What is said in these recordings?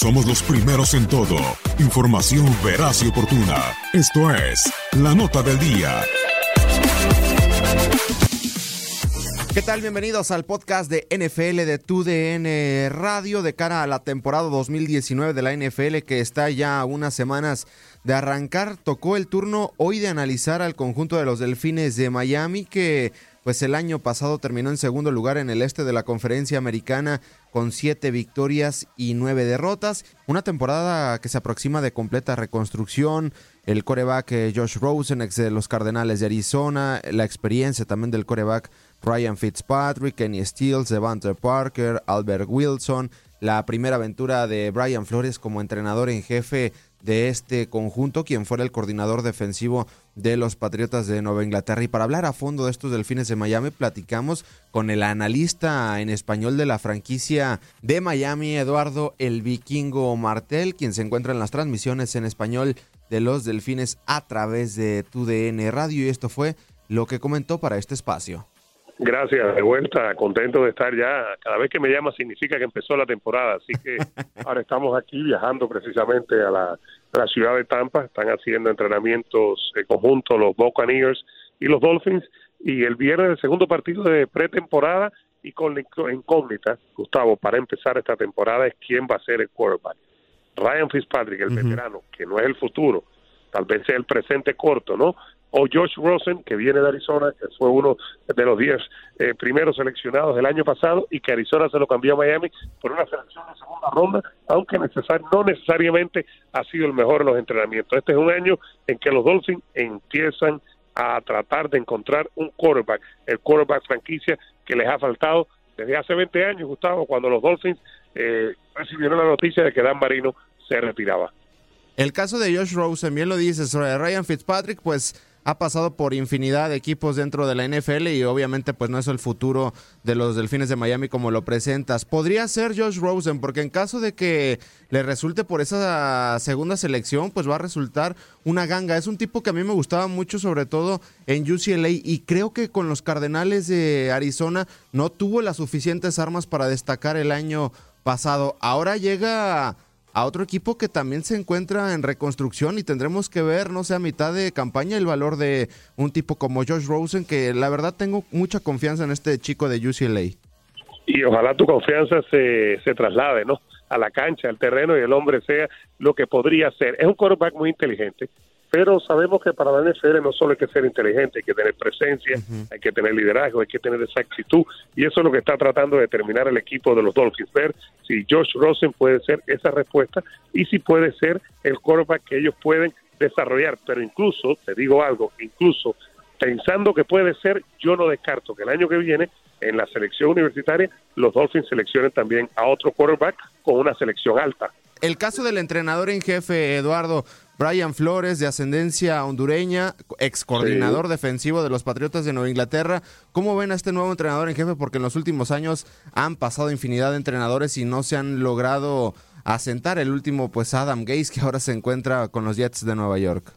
Somos los primeros en todo. Información veraz y oportuna. Esto es La Nota del Día. ¿Qué tal? Bienvenidos al podcast de NFL de TUDN Radio de cara a la temporada 2019 de la NFL que está ya a unas semanas de arrancar. Tocó el turno hoy de analizar al conjunto de los Delfines de Miami que pues el año pasado terminó en segundo lugar en el este de la conferencia americana con siete victorias y nueve derrotas. Una temporada que se aproxima de completa reconstrucción. El coreback eh, Josh Rosen, ex de los Cardenales de Arizona, la experiencia también del coreback Ryan Fitzpatrick, Kenny Stills, Devante Parker, Albert Wilson, la primera aventura de Brian Flores como entrenador en jefe de este conjunto, quien fuera el coordinador defensivo de los Patriotas de Nueva Inglaterra. Y para hablar a fondo de estos delfines de Miami, platicamos con el analista en español de la franquicia de Miami, Eduardo el Vikingo Martel, quien se encuentra en las transmisiones en español de los delfines a través de TUDN Radio. Y esto fue lo que comentó para este espacio. Gracias, de vuelta, contento de estar ya. Cada vez que me llama significa que empezó la temporada, así que ahora estamos aquí viajando precisamente a la, la ciudad de Tampa. Están haciendo entrenamientos en conjunto los Buccaneers y los Dolphins. Y el viernes el segundo partido de pretemporada y con la incógnita, Gustavo, para empezar esta temporada es quién va a ser el quarterback. Ryan Fitzpatrick, el veterano, que no es el futuro, tal vez sea el presente corto, ¿no? O Josh Rosen, que viene de Arizona, que fue uno de los 10 eh, primeros seleccionados del año pasado y que Arizona se lo cambió a Miami por una selección de segunda ronda, aunque necesar, no necesariamente ha sido el mejor en los entrenamientos. Este es un año en que los Dolphins empiezan a tratar de encontrar un quarterback, el quarterback franquicia que les ha faltado desde hace 20 años, Gustavo, cuando los Dolphins eh, recibieron la noticia de que Dan Marino se retiraba. El caso de Josh Rosen, bien lo dices, Ryan Fitzpatrick, pues ha pasado por infinidad de equipos dentro de la NFL y obviamente pues no es el futuro de los Delfines de Miami como lo presentas. Podría ser Josh Rosen porque en caso de que le resulte por esa segunda selección pues va a resultar una ganga. Es un tipo que a mí me gustaba mucho sobre todo en UCLA y creo que con los Cardenales de Arizona no tuvo las suficientes armas para destacar el año pasado. Ahora llega a otro equipo que también se encuentra en reconstrucción y tendremos que ver, no sé, a mitad de campaña el valor de un tipo como Josh Rosen, que la verdad tengo mucha confianza en este chico de UCLA. Y ojalá tu confianza se, se traslade, ¿no? A la cancha, al terreno y el hombre sea lo que podría ser. Es un quarterback muy inteligente, pero sabemos que para la NFL no solo hay que ser inteligente, hay que tener presencia, hay que tener liderazgo, hay que tener esa actitud, y eso es lo que está tratando de determinar el equipo de los Dolphins, ver si Josh Rosen puede ser esa respuesta y si puede ser el quarterback que ellos pueden desarrollar, pero incluso, te digo algo, incluso pensando que puede ser, yo no descarto que el año que viene en la selección universitaria los Dolphins seleccionen también a otro quarterback con una selección alta. El caso del entrenador en jefe, Eduardo, Brian Flores, de ascendencia hondureña, ex coordinador defensivo de los Patriotas de Nueva Inglaterra. ¿Cómo ven a este nuevo entrenador en jefe? Porque en los últimos años han pasado infinidad de entrenadores y no se han logrado asentar. El último, pues Adam Gaze, que ahora se encuentra con los Jets de Nueva York.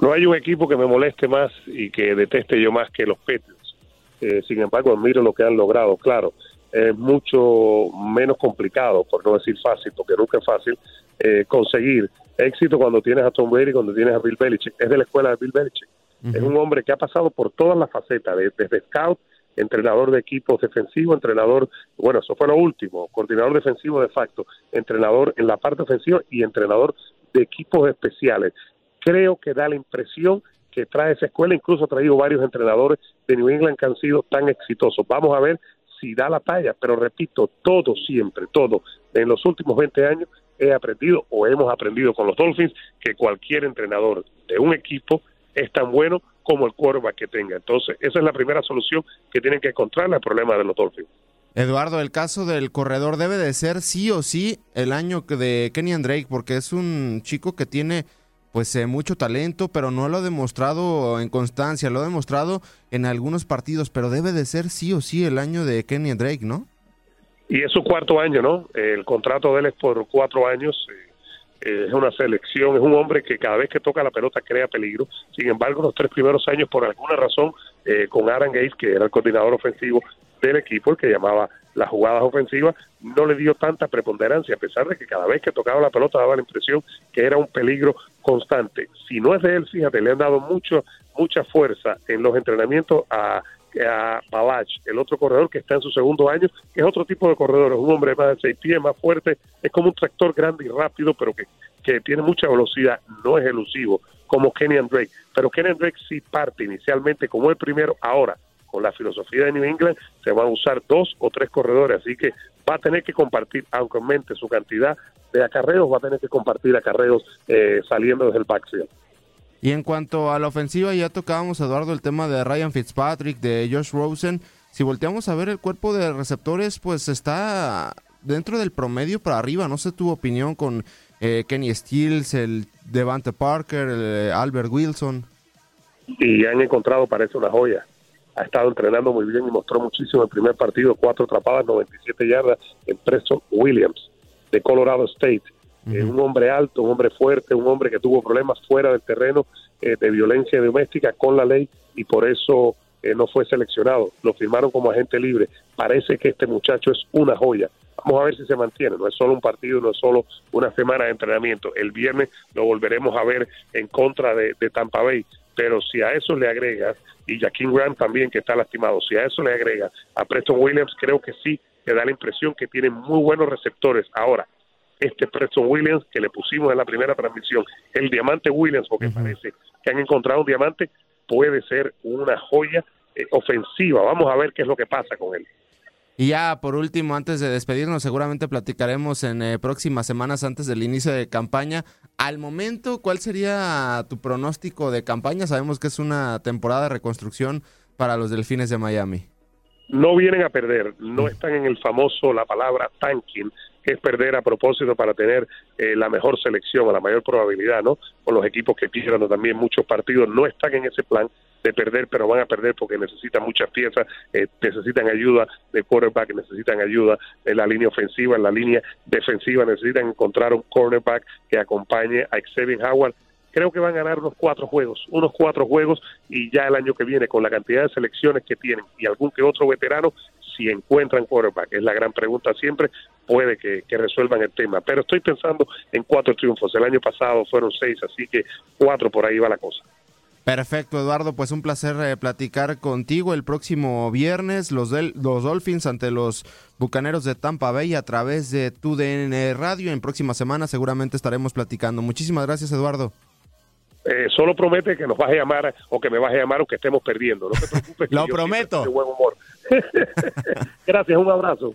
No hay un equipo que me moleste más y que deteste yo más que los Patriots. Eh, sin embargo, admiro lo que han logrado. Claro, es mucho menos complicado, por no decir fácil, porque nunca es fácil, eh, conseguir éxito cuando tienes a Tom Brady, cuando tienes a Bill Belichick. Es de la escuela de Bill Belichick. Es un hombre que ha pasado por todas las facetas, desde scout, entrenador de equipos defensivos, entrenador, bueno, eso fue lo último, coordinador defensivo de facto, entrenador en la parte ofensiva y entrenador de equipos especiales. Creo que da la impresión que trae esa escuela, incluso ha traído varios entrenadores de New England que han sido tan exitosos. Vamos a ver si da la talla, pero repito, todo siempre, todo, en los últimos 20 años he aprendido o hemos aprendido con los Dolphins que cualquier entrenador de un equipo es tan bueno como el quarterback que tenga. Entonces, esa es la primera solución que tienen que encontrar el problema de los Dolphins. Eduardo, el caso del corredor debe de ser sí o sí el año de Kenny Drake, porque es un chico que tiene pues eh, mucho talento, pero no lo ha demostrado en constancia, lo ha demostrado en algunos partidos, pero debe de ser sí o sí el año de Kenny Drake, ¿no? Y es su cuarto año, ¿no? El contrato de él es por cuatro años. Eh, es una selección, es un hombre que cada vez que toca la pelota crea peligro. Sin embargo, los tres primeros años, por alguna razón, eh, con Aaron Gates, que era el coordinador ofensivo del equipo, el que llamaba las jugadas ofensivas, no le dio tanta preponderancia, a pesar de que cada vez que tocaba la pelota daba la impresión que era un peligro constante. Si no es de él, fíjate, le han dado mucho, mucha fuerza en los entrenamientos a a Balach, el otro corredor que está en su segundo año, que es otro tipo de corredor, es un hombre más de seis pies, más fuerte, es como un tractor grande y rápido, pero que, que tiene mucha velocidad, no es elusivo, como Kenny Drake. Pero Kenny Drake sí parte inicialmente como el primero, ahora con la filosofía de New England se van a usar dos o tres corredores, así que va a tener que compartir, aunque aumente su cantidad de acarreos, va a tener que compartir acarreos eh, saliendo desde el backfield. Y en cuanto a la ofensiva, ya tocábamos, Eduardo, el tema de Ryan Fitzpatrick, de Josh Rosen. Si volteamos a ver el cuerpo de receptores, pues está dentro del promedio para arriba. No sé tu opinión con eh, Kenny Stills, el Devante Parker, el eh, Albert Wilson. Y han encontrado, parece una joya. Ha estado entrenando muy bien y mostró muchísimo el primer partido, cuatro atrapadas, 97 yardas en Preston Williams de Colorado State eh, un hombre alto, un hombre fuerte, un hombre que tuvo problemas fuera del terreno eh, de violencia doméstica con la ley y por eso eh, no fue seleccionado. Lo firmaron como agente libre. Parece que este muchacho es una joya. Vamos a ver si se mantiene. No es solo un partido, no es solo una semana de entrenamiento. El viernes lo volveremos a ver en contra de, Tampa Bay. Pero si a eso le agregas, y Jaquín Grant también que está lastimado, si a eso le agregas a Preston Williams, creo que sí, te da la impresión que tiene muy buenos receptores. Ahora, este Preston Williams que le pusimos en la primera transmisión, el diamante Williams, porque parece que han encontrado un diamante, puede ser una joya eh, ofensiva. Vamos a ver qué es lo que pasa con él. Y ya por último, antes de despedirnos, seguramente platicaremos en eh, próximas semanas antes del inicio de campaña. Al momento, ¿cuál sería tu pronóstico de campaña? Sabemos que es una temporada de reconstrucción para los Delfines de Miami. No vienen a perder, no están en el famoso, la palabra tanking, es perder a propósito para tener eh, la mejor selección, a la mayor probabilidad, ¿no? Con los equipos que pierdan también muchos partidos no están en ese plan de perder, pero van a perder porque necesitan muchas piezas, eh, necesitan ayuda de quarterback, necesitan ayuda en la línea ofensiva, en la línea defensiva, necesitan encontrar un cornerback que acompañe a Xavier Howard creo que van a ganar unos cuatro juegos, unos cuatro juegos y ya el año que viene con la cantidad de selecciones que tienen y algún que otro veterano, si encuentran quarterback, es la gran pregunta siempre, puede que, resuelvan el tema. Pero estoy pensando en cuatro triunfos. El año pasado fueron seis, así que cuatro por ahí va la cosa. Perfecto, Eduardo. Pues un placer eh, platicar contigo el próximo viernes. Los, del, los Dolphins ante los Bucaneros de Tampa Bay a través de TUDN Radio. En próxima semana seguramente estaremos platicando. Muchísimas gracias, Eduardo. Eh, solo promete que nos vas a llamar o que me vas a llamar o que estemos perdiendo. No te preocupes. Lo prometo. buen humor. Gracias, un abrazo.